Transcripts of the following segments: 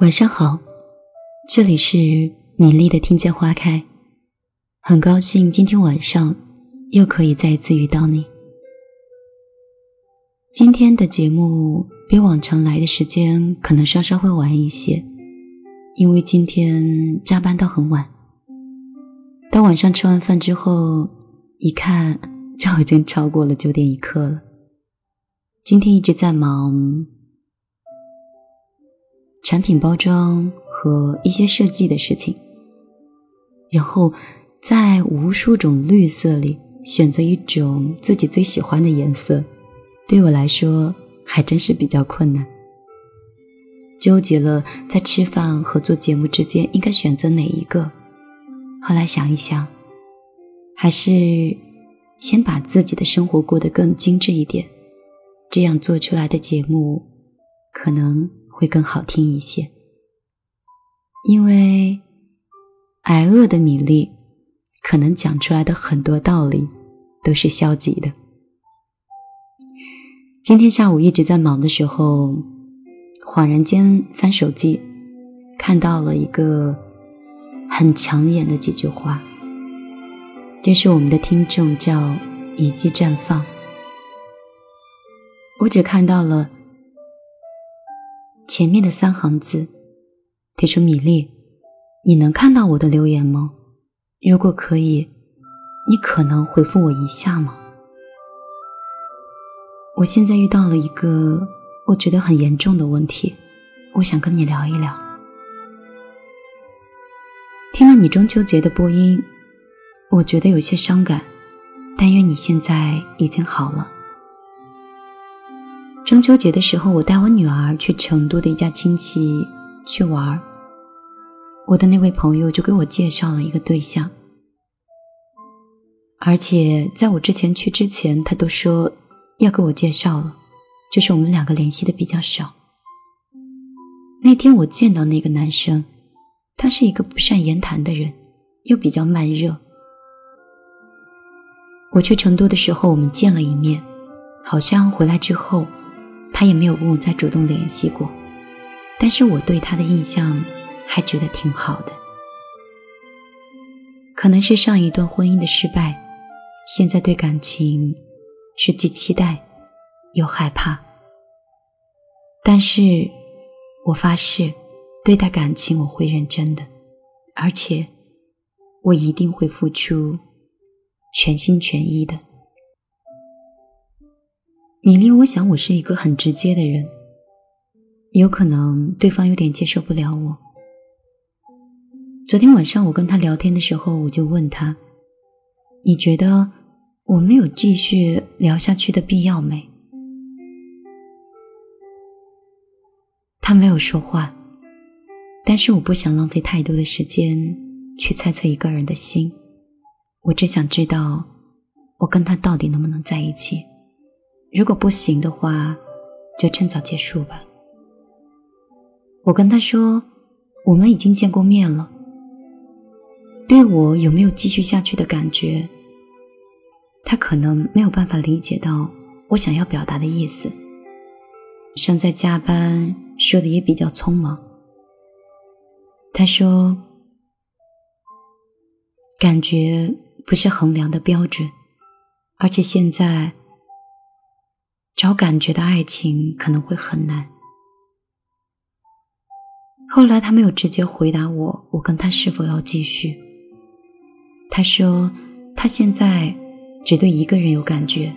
晚上好，这里是米粒的听见花开，很高兴今天晚上又可以再次遇到你。今天的节目比往常来的时间可能稍稍会晚一些，因为今天加班到很晚，到晚上吃完饭之后一看，就已经超过了九点一刻了。今天一直在忙。产品包装和一些设计的事情，然后在无数种绿色里选择一种自己最喜欢的颜色，对我来说还真是比较困难。纠结了在吃饭和做节目之间应该选择哪一个，后来想一想，还是先把自己的生活过得更精致一点，这样做出来的节目可能。会更好听一些，因为挨饿的米粒可能讲出来的很多道理都是消极的。今天下午一直在忙的时候，恍然间翻手机，看到了一个很抢眼的几句话，这是我们的听众叫“一季绽放”，我只看到了。前面的三行字，提出米粒，你能看到我的留言吗？如果可以，你可能回复我一下吗？我现在遇到了一个我觉得很严重的问题，我想跟你聊一聊。听了你中秋节的播音，我觉得有些伤感，但愿你现在已经好了。中秋节的时候，我带我女儿去成都的一家亲戚去玩，我的那位朋友就给我介绍了一个对象，而且在我之前去之前，他都说要给我介绍了，就是我们两个联系的比较少。那天我见到那个男生，他是一个不善言谈的人，又比较慢热。我去成都的时候，我们见了一面，好像回来之后。他也没有跟我再主动联系过，但是我对他的印象还觉得挺好的。可能是上一段婚姻的失败，现在对感情是既期待又害怕。但是我发誓，对待感情我会认真的，而且我一定会付出全心全意的。米粒，我想我是一个很直接的人，有可能对方有点接受不了我。昨天晚上我跟他聊天的时候，我就问他：“你觉得我们有继续聊下去的必要没？”他没有说话，但是我不想浪费太多的时间去猜测一个人的心，我只想知道我跟他到底能不能在一起。如果不行的话，就趁早结束吧。我跟他说，我们已经见过面了，对我有没有继续下去的感觉，他可能没有办法理解到我想要表达的意思。尚在加班，说的也比较匆忙。他说，感觉不是衡量的标准，而且现在。找感觉的爱情可能会很难。后来他没有直接回答我，我跟他是否要继续。他说他现在只对一个人有感觉，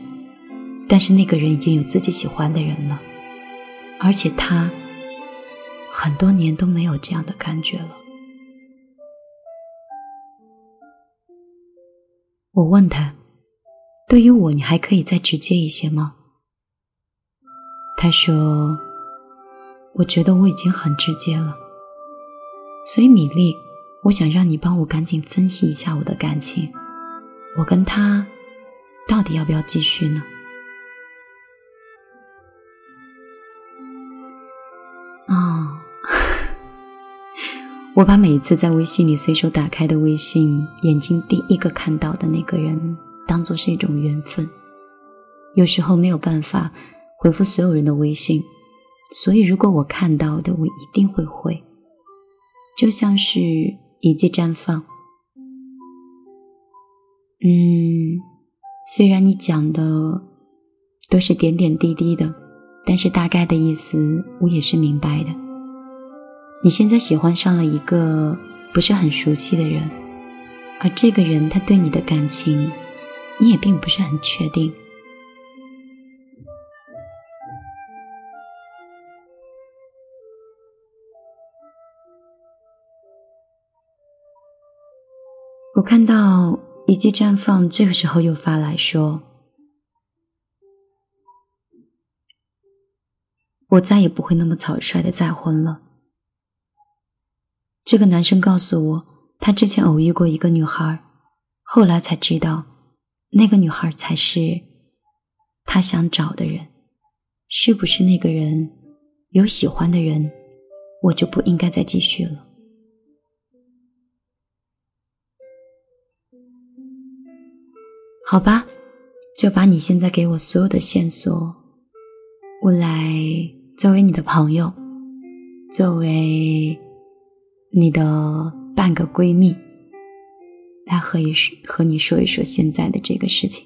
但是那个人已经有自己喜欢的人了，而且他很多年都没有这样的感觉了。我问他，对于我，你还可以再直接一些吗？他说：“我觉得我已经很直接了，所以米粒，我想让你帮我赶紧分析一下我的感情，我跟他到底要不要继续呢？”哦，我把每次在微信里随手打开的微信，眼睛第一个看到的那个人，当做是一种缘分，有时候没有办法。回复所有人的微信，所以如果我看到的，我一定会回。就像是一记绽放。嗯，虽然你讲的都是点点滴滴的，但是大概的意思我也是明白的。你现在喜欢上了一个不是很熟悉的人，而这个人他对你的感情，你也并不是很确定。看到一季绽放，这个时候又发来说：“我再也不会那么草率的再婚了。”这个男生告诉我，他之前偶遇过一个女孩，后来才知道，那个女孩才是他想找的人。是不是那个人有喜欢的人，我就不应该再继续了？好吧，就把你现在给我所有的线索，我来作为你的朋友，作为你的半个闺蜜，来和一和你说一说现在的这个事情。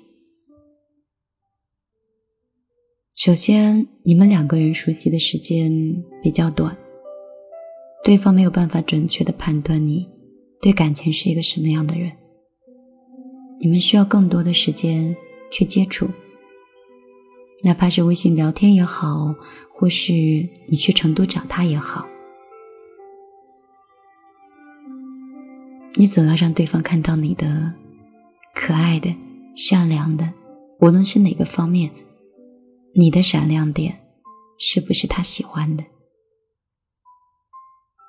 首先，你们两个人熟悉的时间比较短，对方没有办法准确的判断你对感情是一个什么样的人。你们需要更多的时间去接触，哪怕是微信聊天也好，或是你去成都找他也好，你总要让对方看到你的可爱的、善良的，无论是哪个方面，你的闪亮点是不是他喜欢的。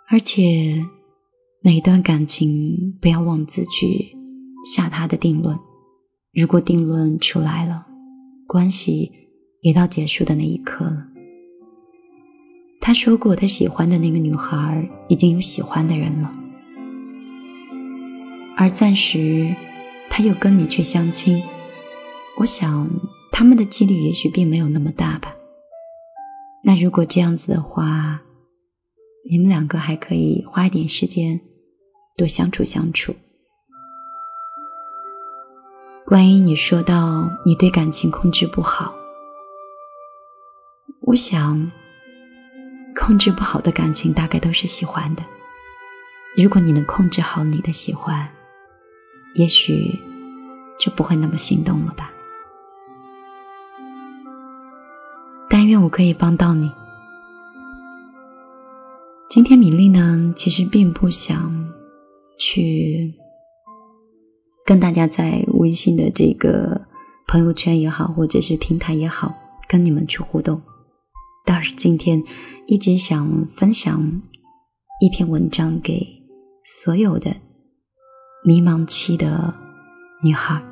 而且每段感情不要妄自去。下他的定论，如果定论出来了，关系也到结束的那一刻了。他说过，他喜欢的那个女孩已经有喜欢的人了，而暂时他又跟你去相亲，我想他们的几率也许并没有那么大吧。那如果这样子的话，你们两个还可以花一点时间多相处相处。万一你说到你对感情控制不好，我想控制不好的感情大概都是喜欢的。如果你能控制好你的喜欢，也许就不会那么心动了吧。但愿我可以帮到你。今天米粒呢，其实并不想去。跟大家在微信的这个朋友圈也好，或者是平台也好，跟你们去互动。倒是今天一直想分享一篇文章给所有的迷茫期的女孩。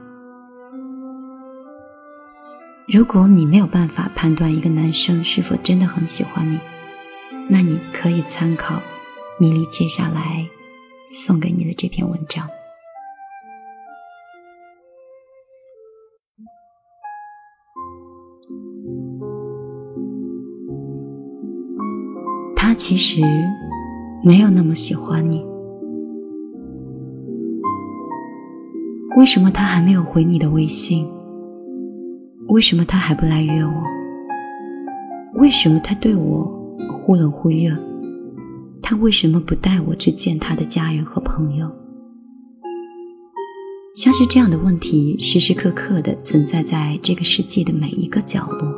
如果你没有办法判断一个男生是否真的很喜欢你，那你可以参考米粒接下来送给你的这篇文章。其实没有那么喜欢你。为什么他还没有回你的微信？为什么他还不来约我？为什么他对我忽冷忽热？他为什么不带我去见他的家人和朋友？像是这样的问题时时刻刻的存在在这个世界的每一个角落。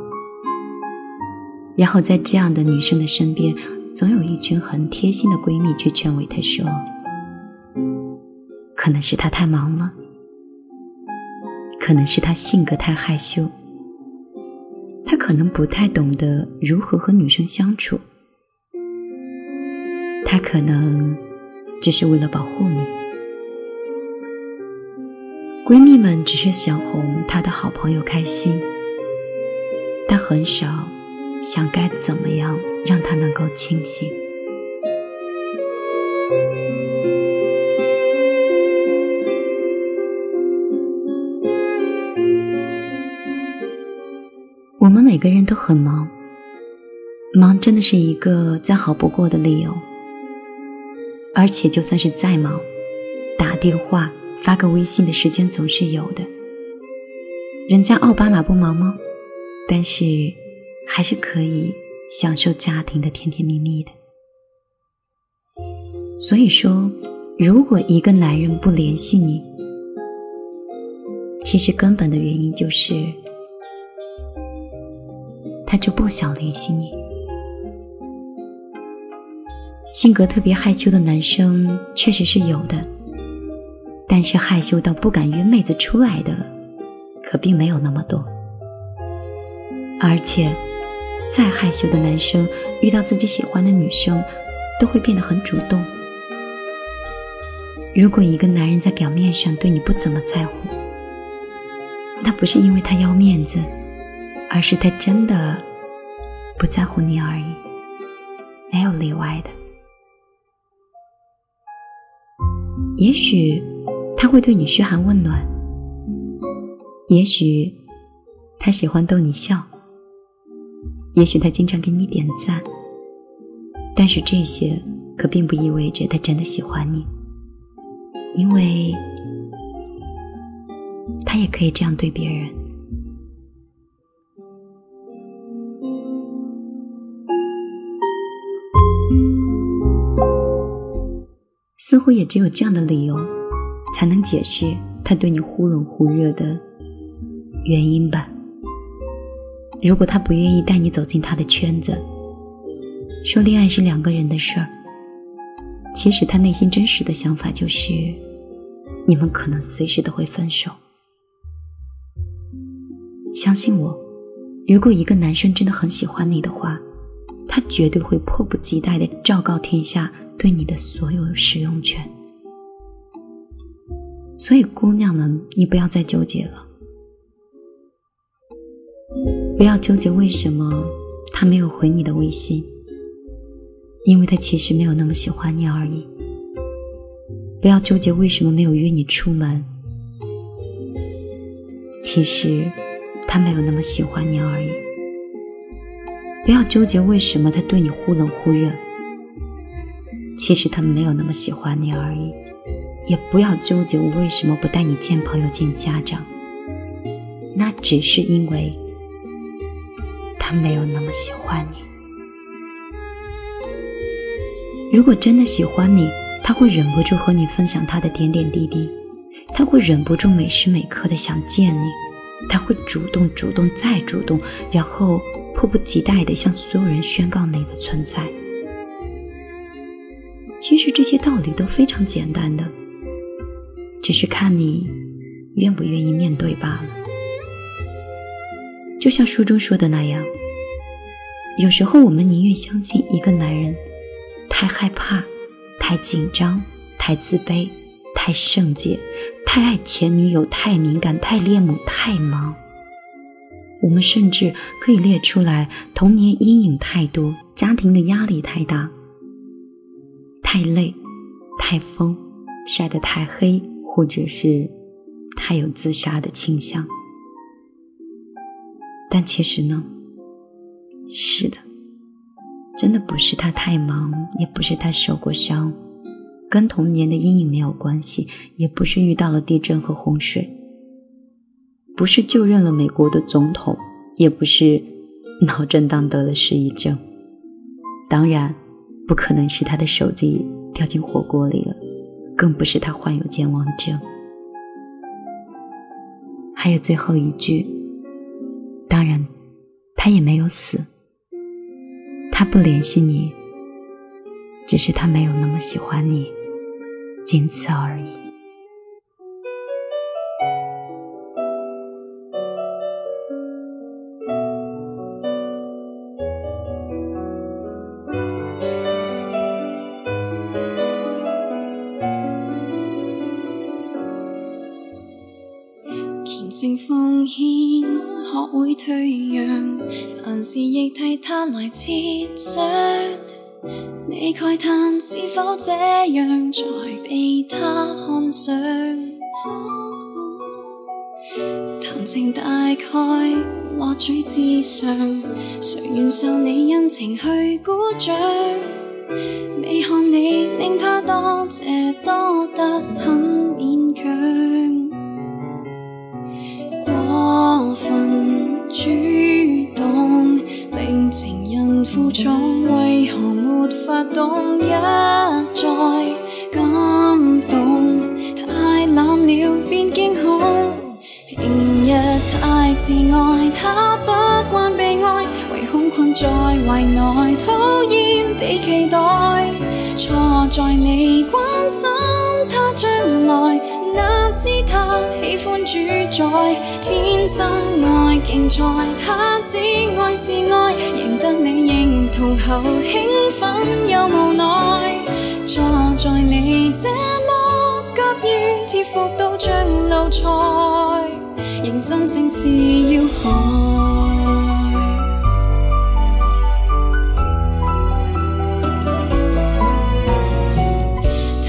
然后在这样的女生的身边。总有一群很贴心的闺蜜去劝慰她，说：“可能是她太忙了，可能是她性格太害羞，她可能不太懂得如何和女生相处，她可能只是为了保护你。闺蜜们只是想哄她的好朋友开心，但很少。”想该怎么样让他能够清醒？我们每个人都很忙，忙真的是一个再好不过的理由。而且就算是再忙，打电话、发个微信的时间总是有的。人家奥巴马不忙吗？但是。还是可以享受家庭的甜甜蜜蜜的。所以说，如果一个男人不联系你，其实根本的原因就是他就不想联系你。性格特别害羞的男生确实是有的，但是害羞到不敢约妹子出来的，可并没有那么多，而且。再害羞的男生，遇到自己喜欢的女生，都会变得很主动。如果一个男人在表面上对你不怎么在乎，那不是因为他要面子，而是他真的不在乎你而已，没有例外的。也许他会对你嘘寒问暖，也许他喜欢逗你笑。也许他经常给你点赞，但是这些可并不意味着他真的喜欢你，因为他也可以这样对别人。似乎也只有这样的理由，才能解释他对你忽冷忽热的原因吧。如果他不愿意带你走进他的圈子，说恋爱是两个人的事儿，其实他内心真实的想法就是，你们可能随时都会分手。相信我，如果一个男生真的很喜欢你的话，他绝对会迫不及待的昭告天下对你的所有使用权。所以，姑娘们，你不要再纠结了。不要纠结为什么他没有回你的微信，因为他其实没有那么喜欢你而已。不要纠结为什么没有约你出门，其实他没有那么喜欢你而已。不要纠结为什么他对你忽冷忽热，其实他没有那么喜欢你而已。也不要纠结我为什么不带你见朋友见家长，那只是因为。没有那么喜欢你。如果真的喜欢你，他会忍不住和你分享他的点点滴滴，他会忍不住每时每刻的想见你，他会主动、主动再主动，然后迫不及待的向所有人宣告你的存在。其实这些道理都非常简单，的只是看你愿不愿意面对罢了。就像书中说的那样。有时候我们宁愿相信一个男人，太害怕、太紧张、太自卑、太圣洁、太爱前女友、太敏感、太恋母、太忙。我们甚至可以列出来：童年阴影太多，家庭的压力太大，太累、太疯、晒得太黑，或者是太有自杀的倾向。但其实呢？是的，真的不是他太忙，也不是他受过伤，跟童年的阴影没有关系，也不是遇到了地震和洪水，不是就任了美国的总统，也不是 脑震荡得了失忆症。当然，不可能是他的手机掉进火锅里了，更不是他患有健忘症。还有最后一句，当然，他也没有死。他不联系你，只是他没有那么喜欢你，仅此而已。虔奉献，学会退让，凡事亦替他来接。是否这样才被他看上？谈情大概落趣至上，谁愿受你恩情去鼓掌？未看你令他多谢多得很勉强，过分主。负重为何没法懂？一再感动，太滥了便惊恐。平日太自爱，他不惯被爱，唯恐困在怀内，讨厌被期待。错在你关心他将来，哪知他喜欢主宰。天生爱竞赛，他只爱是爱。得你认同后，兴奋又无奈，错在你这么急于贴服到像奴才，认真正是要害。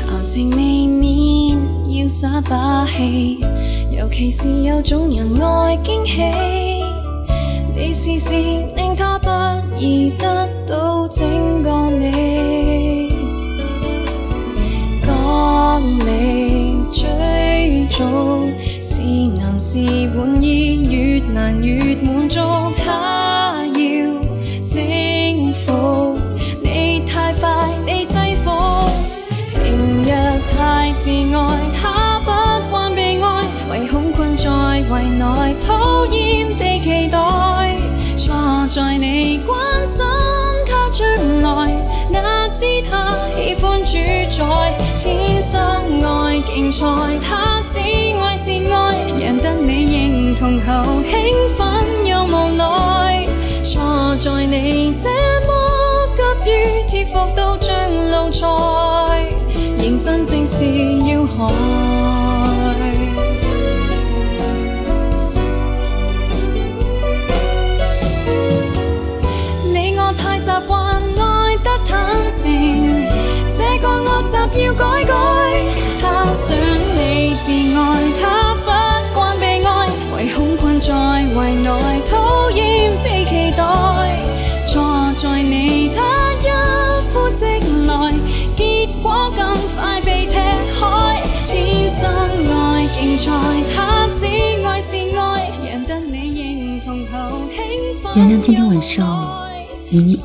谈情未免要耍把戏，尤其是有种人爱惊喜。你的。原谅今天晚上，你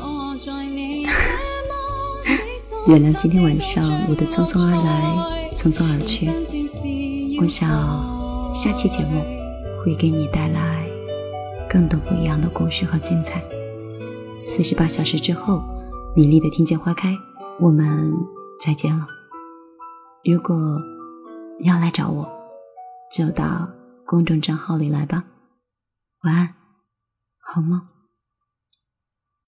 原谅今天晚上我的匆匆而来、匆匆而去。我想，下期节目会给你带来更多不一样的故事和精彩。四十八小时之后，美丽的听见花开，我们再见了。如果要来找我，就到公众账号里来吧。晚安。好吗？